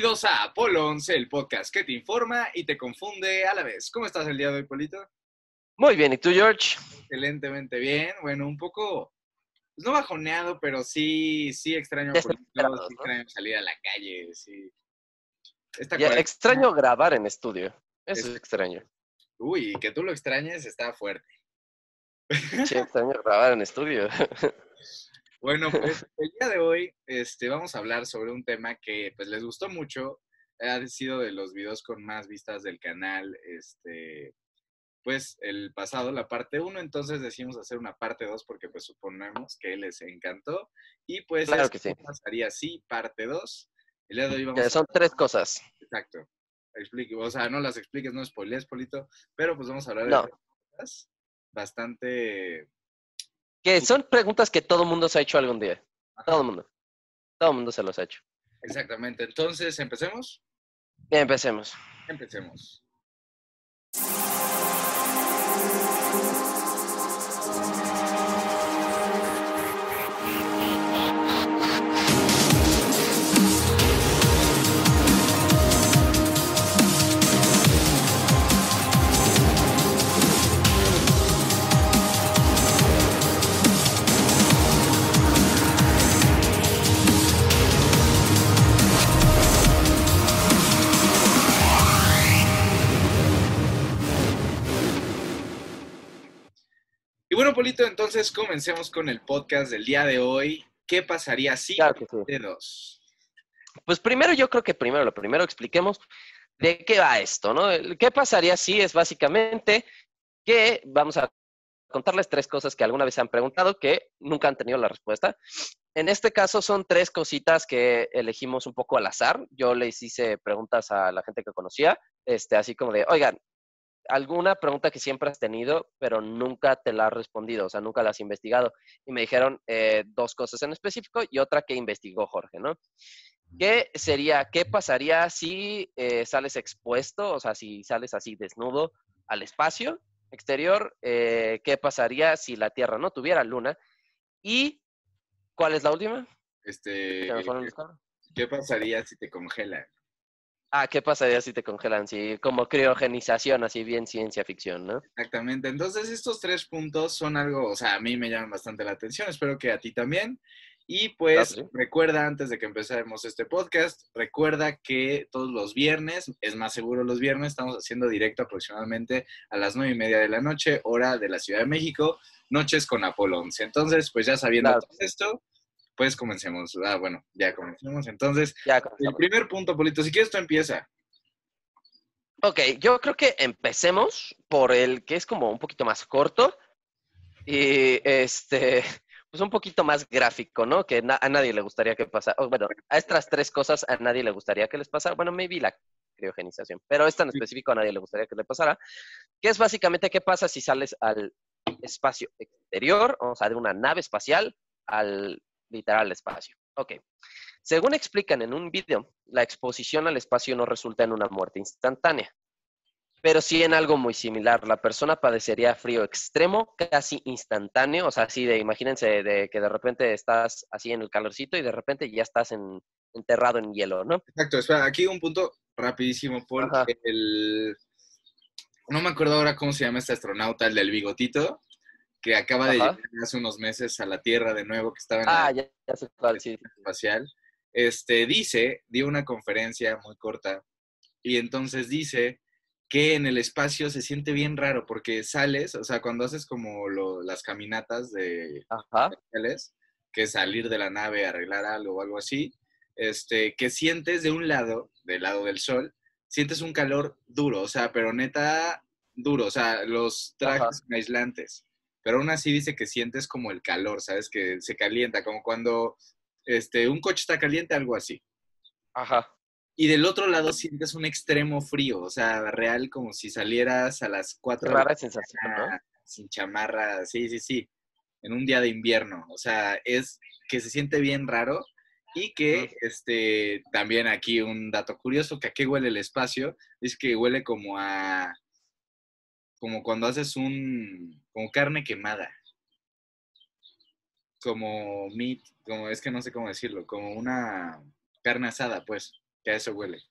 Bienvenidos a Apolo 11, el podcast que te informa y te confunde a la vez. ¿Cómo estás el día de hoy, Polito? Muy bien, ¿y tú, George? Excelentemente bien. Bueno, un poco, pues no bajoneado, pero sí, sí extraño, Polito, Desesperado, sí ¿no? extraño salir a la calle, sí. Esta Ya, cuarentena- extraño grabar en estudio. Eso Es- es extraño. Uy, que tú lo extrañes está fuerte. Sí, extraño grabar en estudio. Bueno, pues el día de hoy este, vamos a hablar sobre un tema que pues les gustó mucho. Ha sido de los videos con más vistas del canal, este, pues el pasado, la parte 1, entonces decidimos hacer una parte 2 porque pues suponemos que les encantó. Y pues Claro que sí. pasaría así, parte 2. El día de hoy vamos Que a... son tres cosas. Exacto. Explique, o sea, no las expliques, no spoilees, Polito, pero pues vamos a hablar No. de cosas bastante... Que son preguntas que todo mundo se ha hecho algún día. Todo el mundo. Todo el mundo se los ha hecho. Exactamente, entonces empecemos. Bien, empecemos. Empecemos. Y bueno, Polito, entonces comencemos con el podcast del día de hoy. ¿Qué pasaría si Claro que sí. de dos? Pues primero, yo creo que primero, lo primero expliquemos de qué va esto, ¿no? ¿Qué pasaría si es básicamente que vamos a contarles tres cosas que alguna vez se han preguntado que nunca han tenido la respuesta. En este caso son tres cositas que elegimos un poco al azar. Yo les hice preguntas a la gente que conocía, este, así como de, oigan, alguna pregunta que siempre has tenido, pero nunca te la has respondido, o sea, nunca la has investigado. Y me dijeron eh, dos cosas en específico y otra que investigó Jorge, ¿no? ¿Qué sería, qué pasaría si eh, sales expuesto, o sea, si sales así desnudo al espacio exterior? Eh, ¿Qué pasaría si la Tierra no tuviera luna? ¿Y cuál es la última? Este. ¿Qué pasaría si te congelan? Ah, ¿qué pasaría si te congelan? Sí, como criogenización, así bien ciencia ficción, ¿no? Exactamente. Entonces, estos tres puntos son algo, o sea, a mí me llaman bastante la atención. Espero que a ti también. Y pues sí. recuerda, antes de que empecemos este podcast, recuerda que todos los viernes, es más seguro los viernes, estamos haciendo directo aproximadamente a las nueve y media de la noche, hora de la Ciudad de México, noches con Apolo 11. Entonces, pues ya sabiendo Claro. todo esto, pues comencemos. Ah, bueno, ya comencemos. Entonces, Ya el primer punto, Polito, si quieres tú empieza. Ok, yo creo que empecemos por el que es como un poquito más corto y este, pues un poquito más gráfico, ¿no? Que na- a nadie le gustaría que pasara. bueno, a estas tres cosas a nadie le gustaría que les pasara. Bueno, maybe la criogenización, pero esta en específico a nadie le gustaría que le pasara. Que es básicamente qué pasa si sales al espacio exterior, o sea, de una nave espacial al literal espacio. Ok. Según explican en un video, la exposición al espacio no resulta en una muerte instantánea, pero sí en algo muy similar. La persona padecería frío extremo, casi instantáneo, o sea, así de, imagínense de que de repente estás así en el calorcito y de repente ya estás en- enterrado en hielo, ¿no? Exacto, espera, aquí un punto rapidísimo, Paul. El... No me acuerdo ahora cómo se llama este astronauta, el del bigotito, que acaba de llegar hace unos meses a la Tierra de nuevo, que estaba en Ah, la ya, ya sí. espacial. Este, dice, dio una conferencia muy corta, y entonces dice que en el espacio se siente bien raro, porque sales, o sea, cuando haces como lo- las caminatas de, Ajá. espaciales, que es salir de la nave, arreglar algo o algo así, este, que sientes de un lado, del lado del sol, sientes un calor duro, o sea, pero neta duro, o sea, los trajes aislantes, pero aún así dice que sientes como el calor, ¿sabes? Que se calienta, como cuando este, un coche está caliente, algo así. Ajá. Y del otro lado sientes un extremo frío, o sea, real como si salieras a las 4 Qué rara sensación, ¿no? Sin chamarra, sí, sí, sí, en un día de invierno. O sea, es que se siente bien raro y que, este, también aquí un dato curioso, que a qué huele el espacio, es que huele como a, como cuando haces un, como carne quemada. Como meat, como, es que no sé cómo decirlo, como una carne asada, pues. Que a eso huele.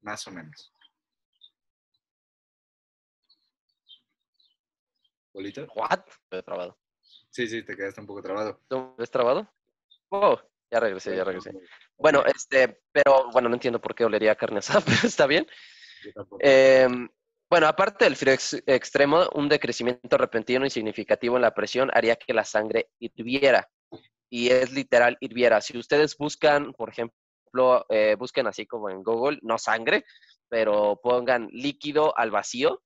Más o menos. ¿Bolito? ¿What? Estoy trabado. Sí, sí, te quedaste un poco trabado. ¿Tú ves trabado? Oh, ya regresé, ya regresé. Bueno, este, pero bueno, no entiendo por qué olería carne asada, pero está bien. Yo tampoco. Em, bueno, aparte del frío ex- extremo, un decrecimiento repentino y significativo en la presión haría que la sangre hirviera. Y es literal hirviera. Si ustedes buscan, por ejemplo, eh, busquen así como en Google, no sangre, pero pongan líquido al vacío.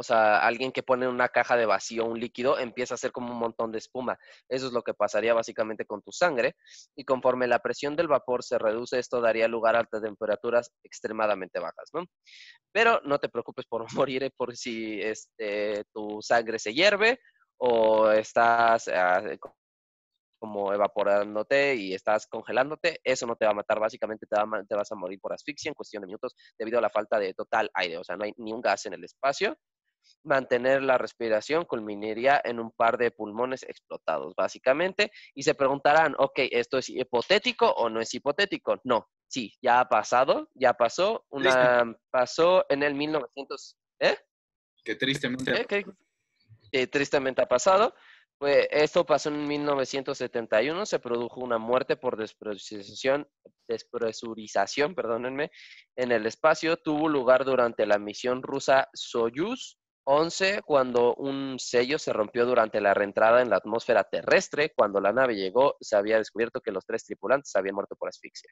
O sea, alguien que pone una caja de vacío un líquido empieza a hacer como un montón de espuma. Eso es lo que pasaría básicamente con tu sangre. Y conforme la presión del vapor se reduce, esto daría lugar a altas temperaturas extremadamente bajas, ¿no? Pero no te preocupes por morir eh, por si este, tu sangre se hierve o estás ah, co- como evaporándote y estás congelándote. Eso no te va a matar, básicamente te, te vas a morir por asfixia en cuestión de minutos debido a la falta de total aire, o sea, no hay ni un gas en el espacio. Mantener la respiración culminaría en un par de pulmones explotados, básicamente. Y se preguntarán, ok, ¿esto es hipotético o no es hipotético? No, sí, ya ha pasado, ya pasó. Una, pasó en el 1900, ¿eh? Que tristemente ¿Eh? ¿Qué? Eh, tristemente ha pasado. Pues esto pasó en 1971, se produjo una muerte por despresurización, despresurización, perdónenme, en el espacio. Tuvo lugar durante la misión rusa Soyuz 11, cuando un sello se rompió durante la reentrada en la atmósfera terrestre. Cuando la nave llegó, se había descubierto que los tres tripulantes habían muerto por asfixia.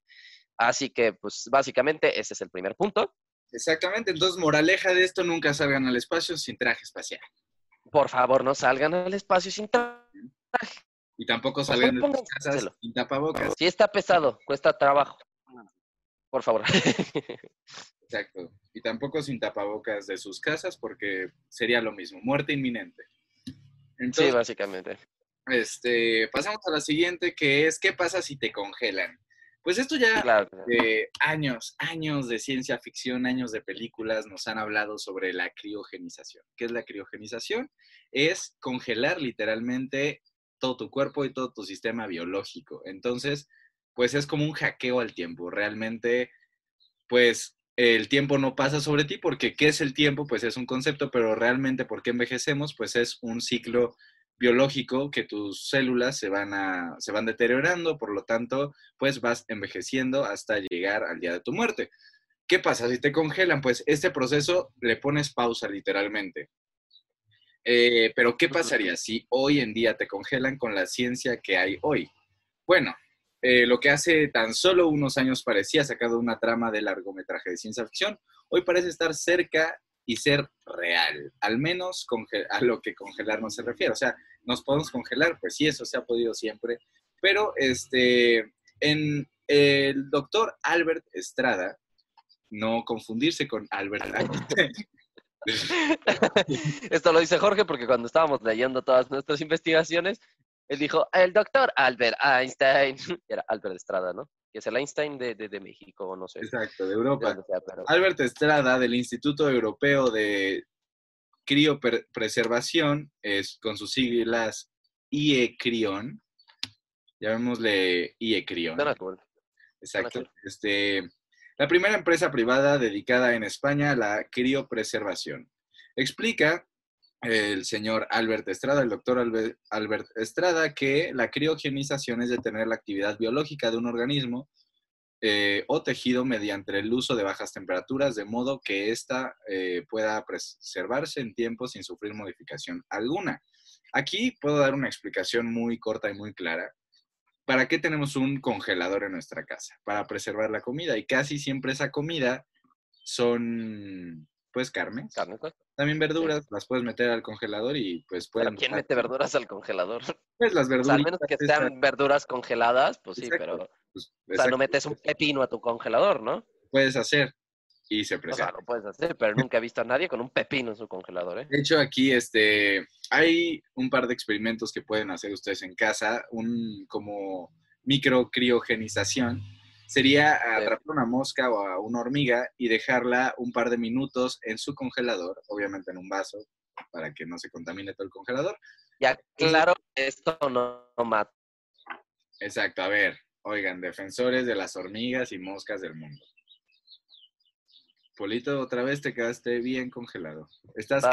Así que, pues, básicamente, ese es el primer punto. Exactamente, entonces moraleja de esto, nunca salgan al espacio sin traje espacial. Por favor, no salgan al espacio sin traje. Y tampoco salgan de sus pónganselo. casas sin tapabocas. Si está pesado, cuesta trabajo. Por favor. Exacto. Y tampoco sin tapabocas de sus casas porque sería lo mismo, muerte inminente. sí, básicamente. este, pasamos a la siguiente que es, ¿qué pasa si te congelan? Pues esto ya Claro. de años, años de ciencia ficción, años de películas nos han hablado sobre la criogenización. ¿Qué es la criogenización? Es congelar literalmente todo tu cuerpo y todo tu sistema biológico. Entonces, pues es como un hackeo al tiempo. Realmente, pues el tiempo no pasa sobre ti porque ¿qué es el tiempo? Pues es un concepto, pero realmente ¿por qué envejecemos? Pues es un ciclo biológico que tus células se van, a, se van deteriorando, por lo tanto, pues vas envejeciendo hasta llegar al día de tu muerte. ¿Qué pasa si te congelan? Pues este proceso le pones pausa literalmente. Eh, pero ¿qué pasaría si hoy en día te congelan con la ciencia que hay hoy? Bueno, eh, lo que hace tan solo unos años parecía sacado una trama de largometraje de ciencia ficción, hoy parece estar cerca y ser real, al menos a lo que congelar no se refiere. O sea, nos podemos congelar, pues sí, eso se ha podido siempre, pero este, en el doctor Albert Estrada, no confundirse con Albert Esto lo dice Jorge porque cuando estábamos leyendo todas nuestras investigaciones, él dijo, el doctor Albert Einstein. Era Albert Estrada, ¿no? Que es el Einstein de, de, de México, no sé. exacto, de Europa. donde sea, pero- Albert Estrada del Instituto Europeo de Criopreservación, es con sus siglas IECRION, llamémosle IECRION. Cool. Exacto. Este, la primera empresa privada dedicada en España a la criopreservación. Explica el señor Albert Estrada, el doctor Albe- Albert Estrada, que la criogenización es detener la actividad biológica de un organismo eh, o tejido mediante el uso de bajas temperaturas, de modo que ésta eh, pueda preservarse en tiempo sin sufrir modificación alguna. Aquí puedo dar una explicación muy corta y muy clara. ¿Para qué tenemos un congelador en nuestra casa? Para preservar la comida y casi siempre esa comida son, pues, carnes. Carne, pues. También verduras, las puedes meter al congelador y pues Pero pueden... ¿quién mete verduras al congelador? Pues las O sea, verduras. al menos que sean verduras congeladas, pues sí, pero... pues, O sea, no metes un pepino a tu congelador, ¿no? puedes hacer y se O sea, preserva. lo puedes hacer, pero nunca he visto a nadie con un pepino en su congelador, ¿eh? De hecho, aquí este, hay un par de experimentos que pueden hacer ustedes en casa, un como microcriogenización. Sería atrapar una mosca o a una hormiga y dejarla un par de minutos en su congelador, obviamente en un vaso, para que no se contamine todo el congelador. Ya, claro, esto no, no mata. Exacto, a ver, Oigan, defensores de las hormigas y moscas del mundo. Polito, otra vez te quedaste bien congelado. Estás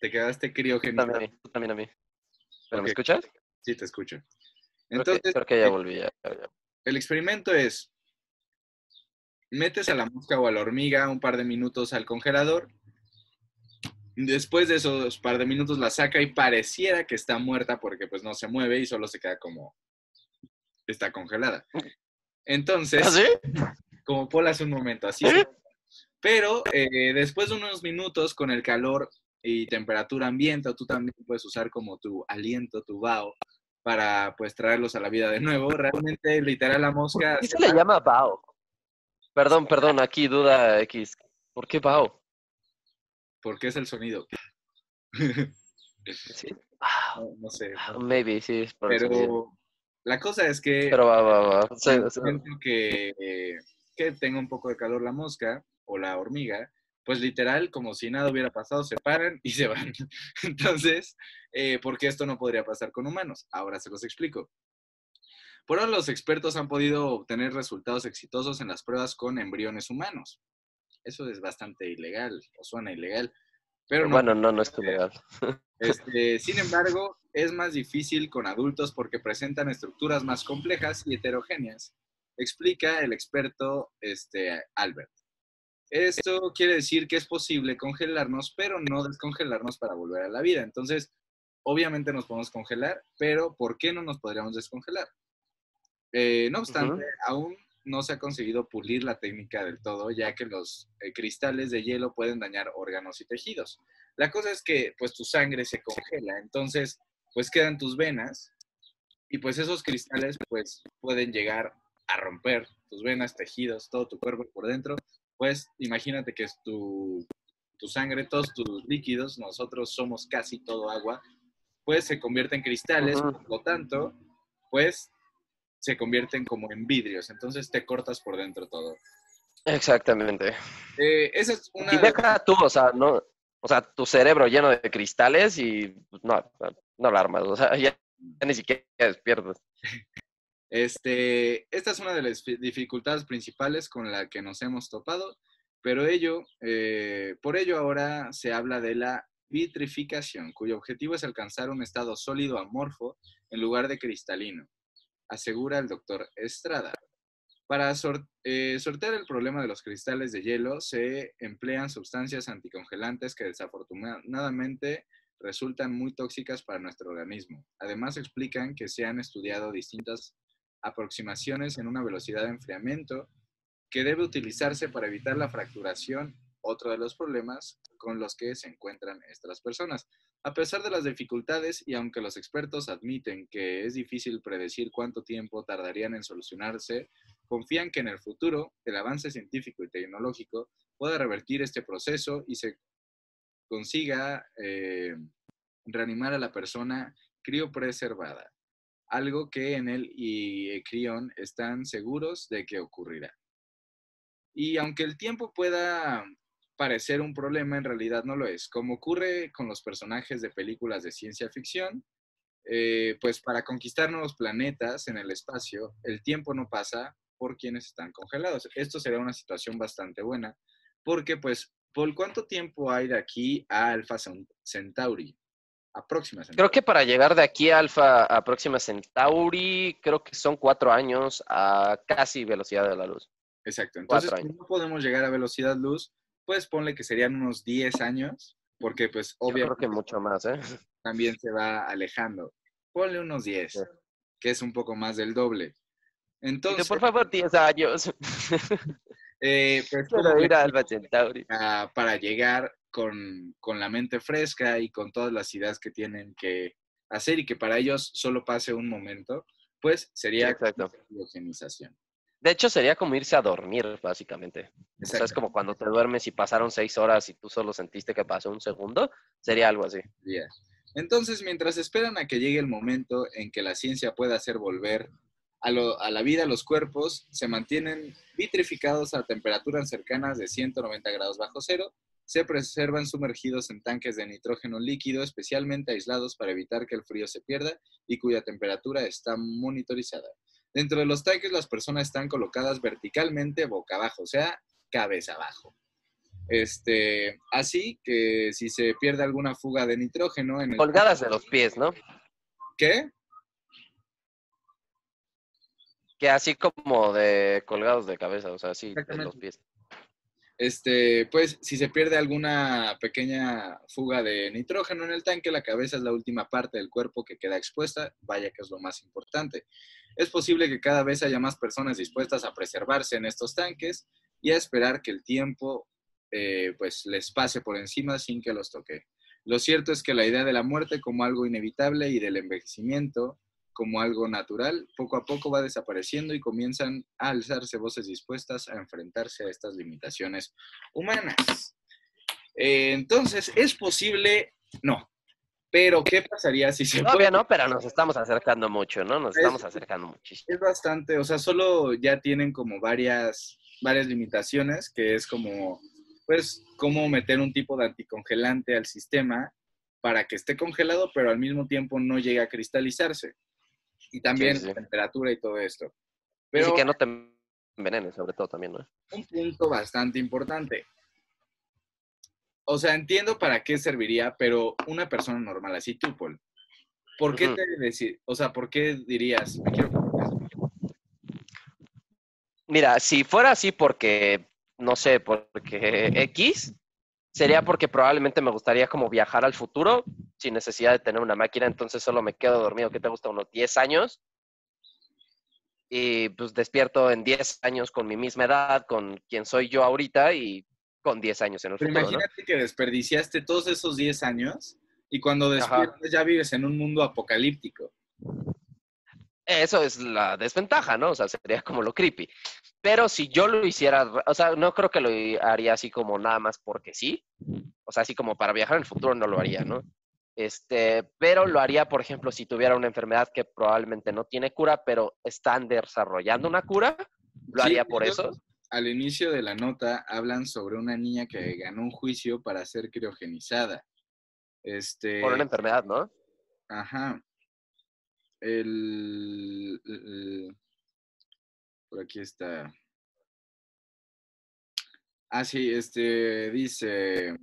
te quedaste criogenizado. también también a mí. ¿Pero Ok. me escuchas? Sí, te escucho. Creo que- Entonces, creo que ya volví. ya- ya- ya. el experimento es, metes a la mosca o a la hormiga un par de minutos al congelador, después de esos par de minutos la saca y pareciera que está muerta porque pues no se mueve y solo se queda como, está congelada. Entonces, ¿Ah, sí? como Paul hace un momento, así. ¿Eh? Pero eh, después de unos minutos con el calor y temperatura ambiente, tú también puedes usar como tu aliento, tu vaho, para pues traerlos a la vida de nuevo. Realmente, literal, la mosca... ¿Qué se le llama Bao? Perdón, perdón, aquí duda X. ¿Por qué Bao? Porque es el sonido. Sí. Ah, No, no sé. maybe, sí, es por. Pero la cosa es que... Pero va, va, va. Sí, sí. que, que tenga un poco de calor la mosca o la hormiga, pues literal, como si nada hubiera pasado, se paran y se van. Entonces, eh, ¿por qué esto no podría pasar con humanos? Ahora se los explico. Por ahora los expertos han podido obtener resultados exitosos en las pruebas con embriones humanos. Eso es bastante ilegal, o suena ilegal. Pero no Bueno, no, no es ilegal. este, sin embargo, es más difícil con adultos porque presentan estructuras más complejas y heterogéneas, explica el experto este, Albert. Esto quiere decir que es posible congelarnos, pero no descongelarnos para volver a la vida. Entonces, obviamente nos podemos congelar, pero ¿por qué no nos podríamos descongelar? Eh, no obstante, aún no se ha conseguido pulir la técnica del todo, ya que los eh, cristales de hielo pueden dañar órganos y tejidos. La cosa es que pues tu sangre se congela, entonces pues quedan tus venas y pues esos cristales pues pueden llegar a romper tus venas, tejidos, todo tu cuerpo por dentro. Pues imagínate que es tu, tu sangre, todos tus líquidos, nosotros somos casi todo agua, pues se convierte en cristales, por lo tanto, pues se convierten como en vidrios, entonces te cortas por dentro todo. Exactamente. Eh, esa es una... Y de- deja tú, o sea, no, o sea, tu cerebro lleno de cristales y pues, no, no alarmas, o sea, ya, ya ni siquiera despiertas. Este, esta es una de las fi- dificultades principales con la que nos hemos topado, pero ello, eh, por ello ahora se habla de la vitrificación, cuyo objetivo es alcanzar un estado sólido amorfo en lugar de cristalino, asegura el doctor Estrada. Para eh, sortear el problema de los cristales de hielo se emplean sustancias anticongelantes que desafortunadamente resultan muy tóxicas para nuestro organismo. Además explican que se han estudiado distintas aproximaciones en una velocidad de enfriamiento que debe utilizarse para evitar la fracturación, otro de los problemas con los que se encuentran estas personas. A pesar de las dificultades y aunque los expertos admiten que es difícil predecir cuánto tiempo tardarían en solucionarse, confían que en el futuro el avance científico y tecnológico pueda revertir este proceso y se consiga eh, reanimar a la persona criopreservada, algo que en el ICRION están seguros de que ocurrirá. Y aunque el tiempo pueda parecer un problema, en realidad no lo es. Como ocurre con los personajes de películas de ciencia ficción, eh, pues para conquistar nuevos planetas en el espacio, el tiempo no pasa por quienes están congelados. Esto sería una situación bastante buena, porque pues, ¿por cuánto tiempo hay de aquí a Alpha Centauri? Aproxima Centauri. Creo que para llegar de aquí a Alfa a Próxima Centauri, creo que son cuatro años a casi velocidad de la luz. Exacto. Entonces, si no podemos llegar a velocidad luz, pues ponle que serían unos 10 años, porque pues Yo creo obviamente que mucho más, ¿eh? también se va alejando. Ponle unos 10, Sí. que es un poco más del doble. Entonces, por favor, 10 años. eh, pues, Quiero ¿cómo le ir a Alfa Centauri. para, para llegar con, con la mente fresca y con todas las ideas que tienen que hacer y que para ellos solo pase un momento, pues sería criogenización. De hecho, sería como irse a dormir, básicamente. O sea, es como cuando te duermes y pasaron seis horas y tú solo sentiste que pasó un segundo. Sería algo así. día. Entonces, mientras esperan a que llegue el momento en que la ciencia pueda hacer volver a, lo- a la vida los cuerpos, se mantienen vitrificados a temperaturas cercanas de 190 grados bajo cero, se preservan sumergidos en tanques de nitrógeno líquido especialmente aislados para evitar que el frío se pierda y cuya temperatura está monitorizada. Dentro de los tanques las personas están colocadas verticalmente boca abajo, o sea, cabeza abajo. Este, así que si se pierde alguna fuga de nitrógeno en el Colgadas de los pies, ¿no? ¿Qué? Que así como de colgados de cabeza, o sea, así de los pies. Este, pues si se pierde alguna pequeña fuga de nitrógeno en el tanque, la cabeza es la última parte del cuerpo que queda expuesta, vaya que es lo más importante. Es posible que cada vez haya más personas dispuestas a preservarse en estos tanques y a esperar que el tiempo eh, pues les pase por encima sin que los toque. Lo cierto es que la idea de la muerte como algo inevitable y del envejecimiento como algo natural, poco a poco va desapareciendo y comienzan a alzarse voces dispuestas a enfrentarse a estas limitaciones humanas. Eh, entonces, ¿es posible? No. Pero, ¿qué pasaría si se Todavía puede? no, pero nos estamos acercando mucho, ¿no? Nos Es- estamos acercando muchísimo. Es bastante, o sea, solo ya tienen como varias, varias limitaciones, que es como, pues, cómo meter un tipo de anticongelante al sistema para que esté congelado, pero al mismo tiempo no llegue a cristalizarse. Y también Sí, temperatura y todo esto. Pero Pero que no te envenenes, sobre todo también, ¿no? un punto bastante importante. O sea, entiendo para qué serviría, pero una persona normal, así tú, Paul, ¿por qué te decir, o sea, por qué dirías, me quiero? Mira, si fuera así porque, no sé, porque X, sería porque probablemente me gustaría como viajar al futuro sin necesidad de tener una máquina, entonces solo me quedo dormido, que te gusta? Unos 10 años. Y pues despierto en 10 años con mi misma edad, con quien soy yo ahorita y con 10 años en el Pero futuro, ¿no? imagínate que desperdiciaste todos esos 10 años y cuando Ajá. despiertas ya vives en un mundo apocalíptico. Eso es la desventaja, ¿no? O sea, sería como lo creepy. Pero si yo lo hiciera, o sea, no creo que lo haría así como nada más porque sí. O sea, así como para viajar en el futuro no lo haría, ¿no? Este, pero lo haría, por ejemplo, si tuviera una enfermedad que probablemente no tiene cura, pero están desarrollando una cura, lo Sí, haría por eso. Al inicio de la nota hablan sobre una niña que ganó un juicio para ser criogenizada. Este, Por una enfermedad, ¿no? Ajá. El, el- por aquí está. Ah, sí, este dice.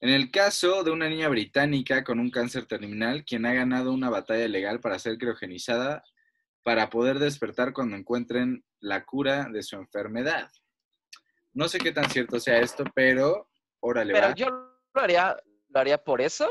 En el caso de una niña británica con un cáncer terminal, quien ha ganado una batalla legal para ser criogenizada para poder despertar cuando encuentren la cura de su enfermedad. No sé qué tan cierto sea esto, pero órale, Pero va. yo lo haría, lo haría por eso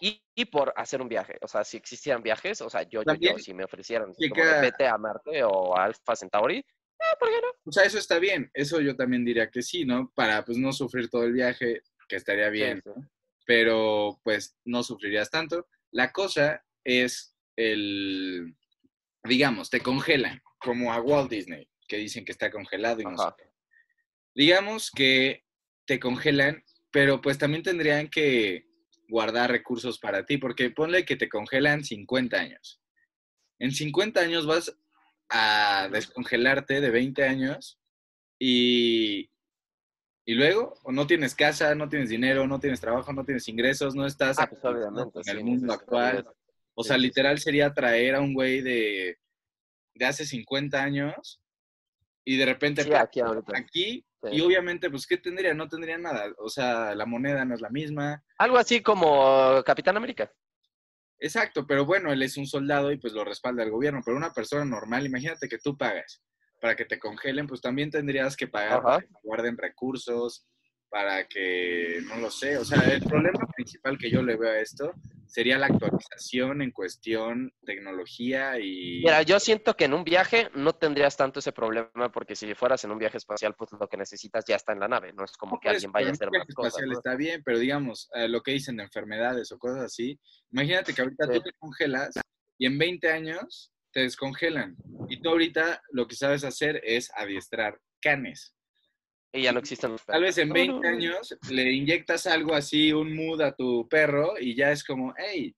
y, y por hacer un viaje. O sea, si existieran viajes, o sea, yo, yo, yo, si me ofrecieran de vete a Marte o a Alpha Centauri, eh, ¿por qué no? O sea, eso está bien. Eso yo también diría que sí, ¿no? Para pues no sufrir todo el viaje, que estaría bien, Sí, sí. pero pues no sufrirías tanto. La cosa es el, digamos, te congelan, como a Walt Disney, que dicen que está congelado y no sé. Digamos que te congelan, pero pues también tendrían que guardar recursos para ti, porque ponle que te congelan 50 años. En 50 años vas a descongelarte de 20 años y, y luego o no tienes casa, no tienes dinero, no tienes trabajo, no tienes ingresos, no estás Ah, pues sí, el mundo actual. O sea, literal sería traer a un güey de, de hace 50 años y de repente aquí ahorita. aquí Sí. y obviamente pues ¿qué tendría? No tendría nada. O sea, la moneda no es la misma. Algo así como Capitán América. Exacto, pero bueno, él es un soldado y pues lo respalda el gobierno, pero una persona normal, imagínate que tú pagas para que te congelen, pues también tendrías que pagar Ajá. para que guarden recursos, para que, no lo sé, o sea, el problema principal que yo le veo a esto sería la actualización en cuestión tecnología y... Mira, yo siento que en un viaje no tendrías tanto ese problema porque si fueras en un viaje espacial, pues lo que necesitas ya está en la nave. No es como No, que pues, alguien vaya a hacer un viaje más cosas. espacial ¿no? está bien, pero digamos, eh, lo que dicen de enfermedades o cosas así, imagínate que ahorita Sí. tú te congelas y en 20 años te descongelan. Y tú ahorita lo que sabes hacer es adiestrar canes. Y ya no existen los Tal vez en No, 20 no, no. años le inyectas algo así, un mood a tu perro y ya es como, hey,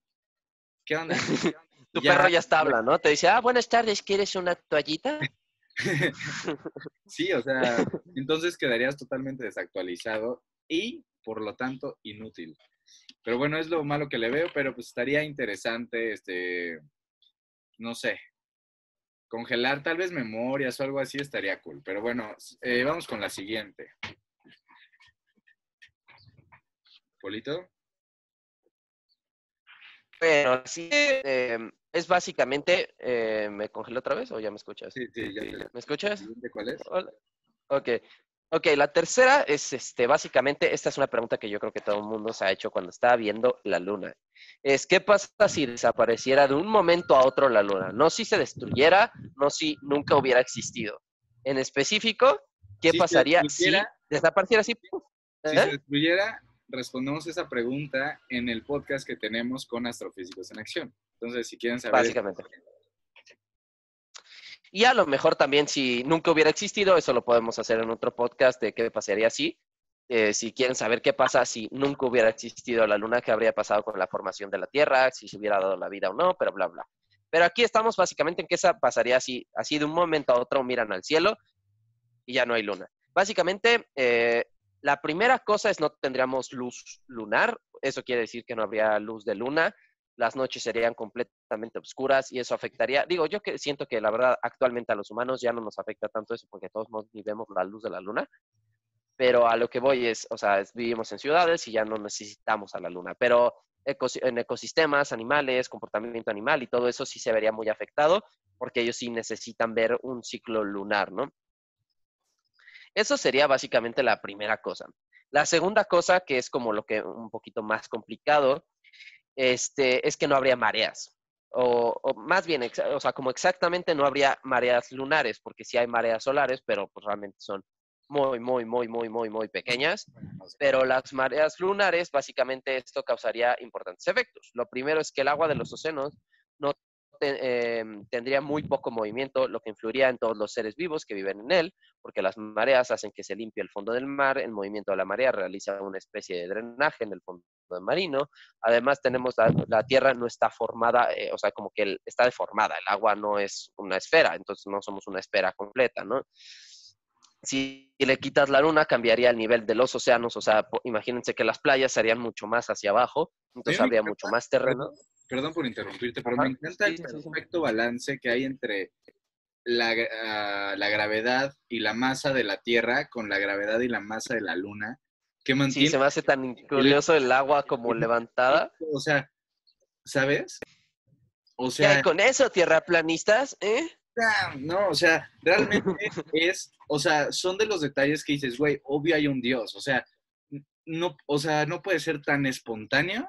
¿qué onda? Tu Ya- perro ya está habla, ¿no? Te dice, ah, buenas tardes, ¿quieres una toallita? sí, o sea, entonces quedarías totalmente desactualizado y, por lo tanto, inútil. Pero bueno, es lo malo que le veo, pero pues estaría interesante, este, no sé, congelar tal vez memorias o algo así estaría cool. Pero bueno, eh, vamos con la siguiente. Polito. Bueno, sí, em, es básicamente, eh, ¿me congelé otra vez o ya me escuchas? Sí, sí, ya te... ¿Me escuchas? ¿De cuál es? Ok. Ok, la tercera es, este, básicamente, esta es una pregunta que yo creo que todo el mundo se ha hecho cuando está viendo la luna. Es, ¿qué pasa si desapareciera de un momento a otro la luna? No si se destruyera, no si nunca hubiera existido. En específico, ¿qué pasaría si desapareciera así? Si se ¿Eh? destruyera, respondemos esa pregunta en el podcast que tenemos con Astrofísicos en Acción. Entonces, si quieren saber... Básicamente. Y a lo mejor también si nunca hubiera existido, eso lo podemos hacer en otro podcast de qué pasaría si. Eh, si quieren saber qué pasa si nunca hubiera existido la Luna, qué habría pasado con la formación de la Tierra, si se hubiera dado la vida o no, pero bla, bla. Pero aquí estamos básicamente en qué pasaría si así de un momento a otro miran al cielo y ya no hay luna. Básicamente, eh, la primera cosa es no tendríamos luz lunar, eso quiere decir que no habría luz de luna, las noches serían completamente oscuras y eso afectaría, digo, yo que siento que la verdad actualmente a los humanos ya no nos afecta tanto eso porque todos ni vemos la luz de la luna, pero a lo que voy es, o sea, vivimos en ciudades y ya no necesitamos a la luna, pero en ecosistemas, animales, comportamiento animal y todo eso sí se vería muy afectado porque ellos sí necesitan ver un ciclo lunar, ¿no? Eso sería básicamente la primera cosa. La segunda cosa, que es como lo que un poquito más complicado, este, es que no habría mareas. O, más bien, o sea, como exactamente no habría mareas lunares, porque sí hay mareas solares, pero pues realmente son muy, muy, muy, muy, muy, muy pequeñas. Pero las mareas lunares, básicamente esto causaría importantes efectos. Lo primero es que el agua de los océanos no Em, tendría muy poco movimiento, lo que influiría en todos los seres vivos que viven en él, porque las mareas hacen que se limpie el fondo del mar, el movimiento de la marea realiza una especie de drenaje en el fondo marino. Además, tenemos la, Tierra no está formada, eh, o sea, como que está deformada, el agua no es una esfera, entonces no somos una esfera completa, ¿no? Si le quitas la luna, cambiaría el nivel de los océanos, o sea, imagínense que las playas serían mucho más hacia abajo, entonces habría mucho más terreno perdón por interrumpirte, pero me encanta el perfecto balance que hay entre la, ah, la, gravedad y la masa de la Tierra con la gravedad y la masa de la Luna. Que mantiene... Sí, se me hace tan curioso el agua como levantada. O sea, ¿sabes? O sea, con eso, tierraplanistas, ¿eh? No, o sea, realmente es, o sea, son de los detalles que dices, güey, obvio hay un Dios, o sea, no, o sea, no puede ser tan espontáneo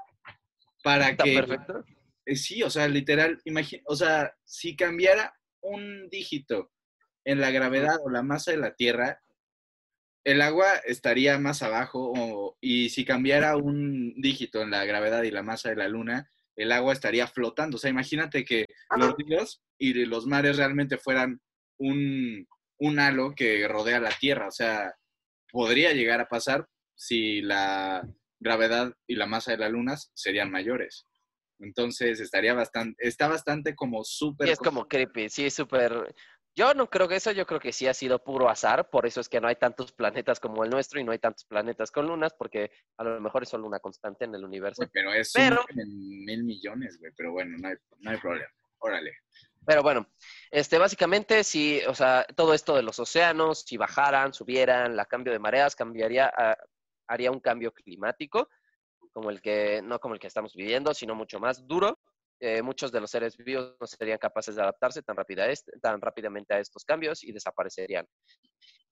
para que... Perfecto? Eh, sí, o sea, literal, imagina, o sea, si cambiara un dígito en la gravedad o la masa de la Tierra, el agua estaría más abajo y si cambiara un dígito en la gravedad y la masa de la Luna, el agua estaría flotando. O sea, imagínate que los ríos y los mares realmente fueran un, un halo que rodea la Tierra. O sea, podría llegar a pasar si la, gravedad y la masa de las lunas serían mayores. Entonces estaría bastante, está bastante como súper... Sí, es como creepy, sí, súper... Yo no creo que eso, yo creo que sí ha sido puro azar, por eso es que no hay tantos planetas como el nuestro y no hay tantos planetas con lunas, porque a lo mejor es solo una constante en el universo. pero es pero... en mil millones, güey, pero bueno, no hay, no hay problema. Órale. Pero bueno, este, básicamente, si, o sea, todo esto de los océanos, si bajaran, subieran, la cambio de mareas, cambiaría, a, haría un cambio climático, como el que, no como el que estamos viviendo, sino mucho más duro. Eh, muchos de los seres vivos no serían capaces de adaptarse tan, rápida este, tan rápidamente a estos cambios y desaparecerían.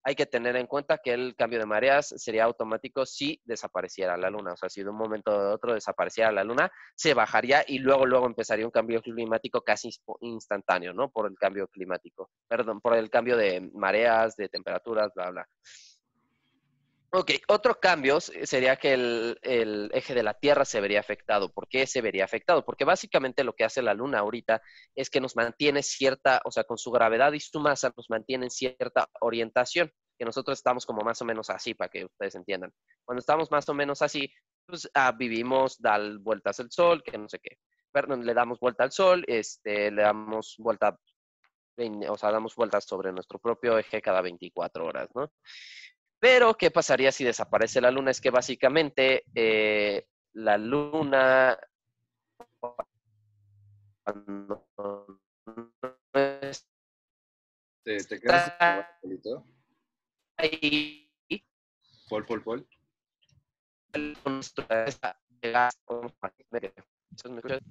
Hay que tener en cuenta que el cambio de mareas sería automático si desapareciera la luna. O sea, si de un momento a otro desapareciera la luna, se bajaría y luego, luego empezaría un cambio climático casi instantáneo, ¿no? Por el cambio climático. Perdón, por el cambio de mareas, de temperaturas, bla, bla. Ok, otro cambio sería que el, eje de la Tierra se vería afectado. ¿Por qué se vería afectado? Porque básicamente lo que hace la Luna ahorita es que nos mantiene cierta, o sea, con su gravedad y su masa nos mantiene en cierta orientación, que nosotros estamos como más o menos así, para que ustedes entiendan. Cuando estamos más o menos así, pues ah, vivimos, dar vueltas al Sol, que no sé qué. Perdón, le damos vuelta al Sol, este, le damos vuelta, o sea, damos vueltas sobre nuestro propio eje cada 24 horas, ¿no? Pero, ¿qué pasaría si desaparece la luna? Es que básicamente eh, la luna ¿Te, te quedas ahí, Pol, pol, pol.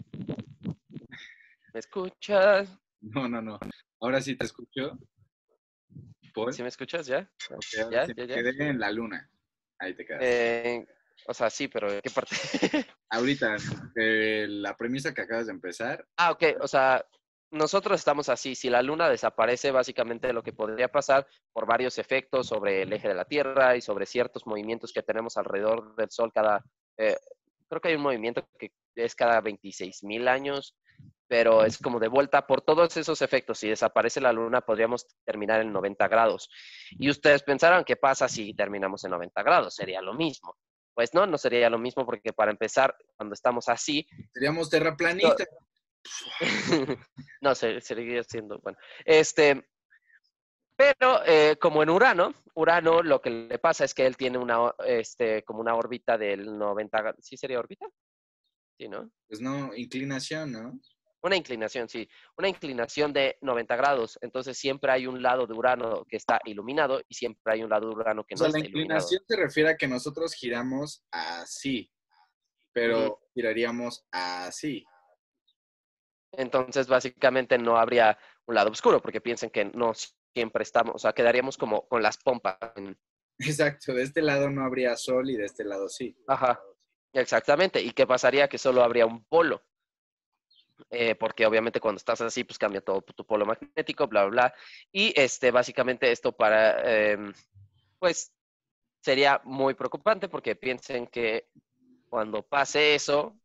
¿Me escuchas? No, no, no. Ahora sí te escucho. Pol. ¿Sí me escuchas ya? Ok, ahora ¿Ya? ¿Ya? ¿Ya? quedé en la luna. Ahí te quedas. Eh, o sea, sí, pero ¿en qué parte? Ahorita, eh, la premisa que acabas de empezar, ah, ok, o sea, nosotros estamos así. Si la luna desaparece, básicamente lo que podría pasar por varios efectos sobre el eje de la Tierra y sobre ciertos movimientos que tenemos alrededor del Sol cada... eh, creo que hay un movimiento que es cada 26 mil años, pero es como de vuelta por todos esos efectos. Si desaparece la luna, podríamos terminar en 90 grados. Y ustedes pensarán, ¿qué pasa si terminamos en 90 grados? Sería lo mismo. Pues no, no sería lo mismo porque para empezar, cuando estamos así, seríamos terraplanistas. no, se- seguiría siendo, bueno. Este, pero eh, como en Urano, Urano lo que le pasa es que él tiene una, este, como una órbita del 90, gra- ¿sí sería órbita? Sí, ¿no? Pues no, inclinación, ¿no? Una inclinación, sí, una inclinación de 90 grados. Entonces siempre hay un lado de Urano que está iluminado y siempre hay un lado de Urano que O no sea, la está iluminado. inclinación se refiere a que nosotros giramos así, pero giraríamos así. Entonces, básicamente no habría un lado oscuro, porque piensen que no siempre estamos, o sea, quedaríamos como con las pompas. Exacto, de este lado no habría sol y de este lado sí. Ajá, exactamente. ¿Y qué pasaría? Que solo habría un polo. Eh, porque obviamente cuando estás así, pues cambia todo tu polo magnético, bla, bla, bla. Y este, básicamente esto para, em, pues, sería muy preocupante porque piensen que cuando pase eso,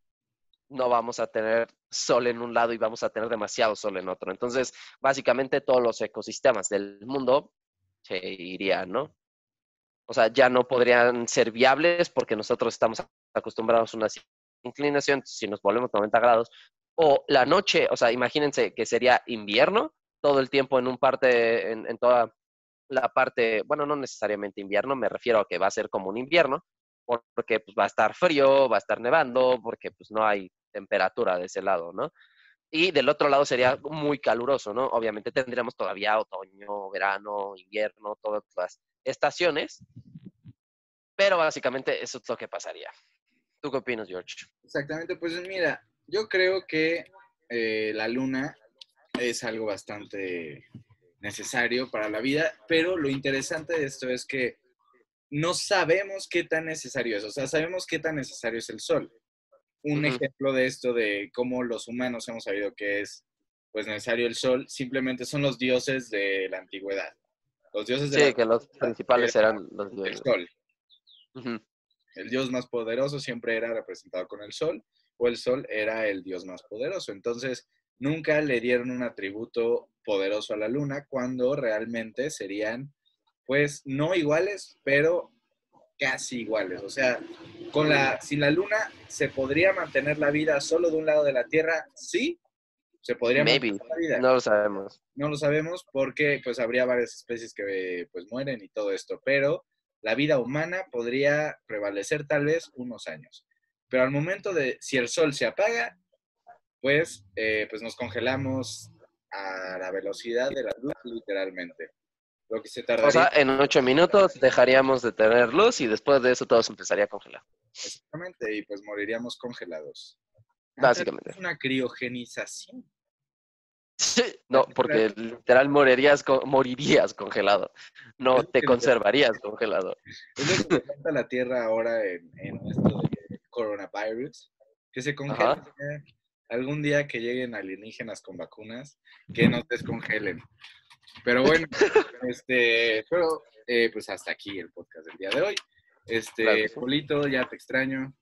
no vamos a tener sol en un lado y vamos a tener demasiado sol en otro. Entonces, básicamente todos los ecosistemas del mundo se irían, ¿no? O sea, ya no podrían ser viables porque nosotros estamos acostumbrados a una inclinación, si nos volvemos 90 grados, o la noche, o sea, imagínense que sería invierno todo el tiempo en un parte, en, toda la parte, bueno, no necesariamente invierno, me refiero a que va a ser como un invierno, porque pues, va a estar frío, va a estar nevando, porque pues no hay temperatura de ese lado, ¿no? Y del otro lado sería muy caluroso, ¿no? Obviamente tendríamos todavía otoño, verano, invierno, todas las estaciones, pero básicamente eso es lo que pasaría. ¿Tú qué opinas, George? Exactamente, pues mira, yo creo que eh, la luna es algo bastante necesario para la vida, pero lo interesante de esto es que no sabemos qué tan necesario es, o sea, sabemos qué tan necesario es el sol. Un ejemplo de esto, de cómo los humanos hemos sabido que es pues necesario el sol, simplemente son los dioses de la antigüedad. Los dioses de Sí, la que los principales eran los el de... sol. El dios más poderoso siempre era representado con el sol, o el sol era el dios más poderoso. Entonces, nunca le dieron un atributo poderoso a la luna cuando realmente serían, pues, no iguales, pero casi iguales. O sea, con la, sin la luna, ¿se podría mantener la vida solo de un lado de la Tierra? Sí, se podría Maybe, mantener la vida no lo sabemos. no lo sabemos porque pues habría varias especies que pues mueren y todo esto, pero la vida humana podría prevalecer tal vez unos años. Pero al momento de, si el sol se apaga, pues, eh, pues nos congelamos a la velocidad de la luz literalmente. Lo que se tardaría O sea, en ocho minutos dejaríamos de tener luz y después de eso todo se empezaría a congelar. exactamente y pues moriríamos congelados. Básicamente. Es una criogenización. No, porque literal morirías, morirías congelado. No te conservarías congelado. Es lo que la Tierra ahora en, en esto de coronavirus, que se congelen. Ajá. Algún día que lleguen alienígenas con vacunas, que nos descongelen. Pero bueno, este, pero eh, pues hasta aquí el podcast del día de hoy. Este, Claro sí. Polito, ya te extraño,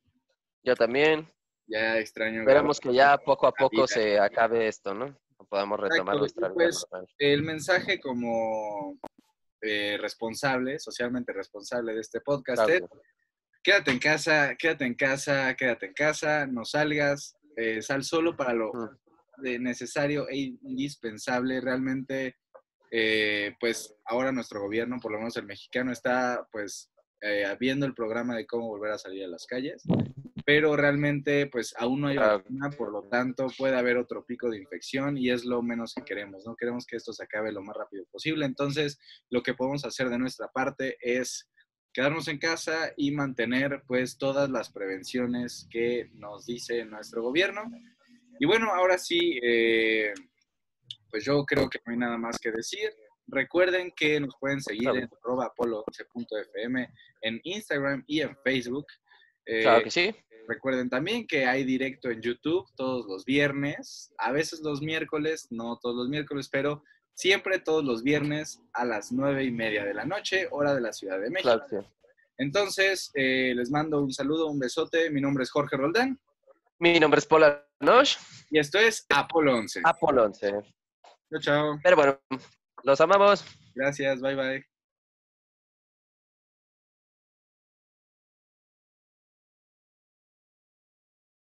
Yo también. ya extraño. Esperemos que ya poco a poco se acabe esto, ¿no? Podamos retomar Exacto, nuestra vida pues, normal. el mensaje como eh, responsable, socialmente responsable de este podcast Claro. es quédate en casa, quédate en casa, quédate en casa, no salgas, eh, sal solo para lo necesario e indispensable. Realmente eh, pues ahora nuestro gobierno, por lo menos el mexicano, está pues eh, viendo el programa de cómo volver a salir a las calles, pero realmente pues aún no hay vacuna, por lo tanto puede haber otro pico de infección y es lo menos que queremos, no queremos que esto se acabe lo más rápido posible, entonces lo que podemos hacer de nuestra parte es quedarnos en casa y mantener pues todas las prevenciones que nos dice nuestro gobierno. Y bueno, ahora sí, eh, pues yo creo que no hay nada más que decir. Recuerden que nos pueden seguir en arroba apolo11.fm en Instagram y en Facebook. Eh, Claro que sí. Recuerden también que hay directo en YouTube todos los viernes, a veces los miércoles, no todos los miércoles, pero siempre todos los viernes a las nueve y media de la noche, hora de la Ciudad de México. Entonces, eh, les mando un saludo, un besote. Mi nombre es Jorge Roldán Mi nombre es Paula Nosh, y esto es Apolo 11. Apolo 11. Chao, chao. Pero bueno, los amamos. Gracias, bye bye.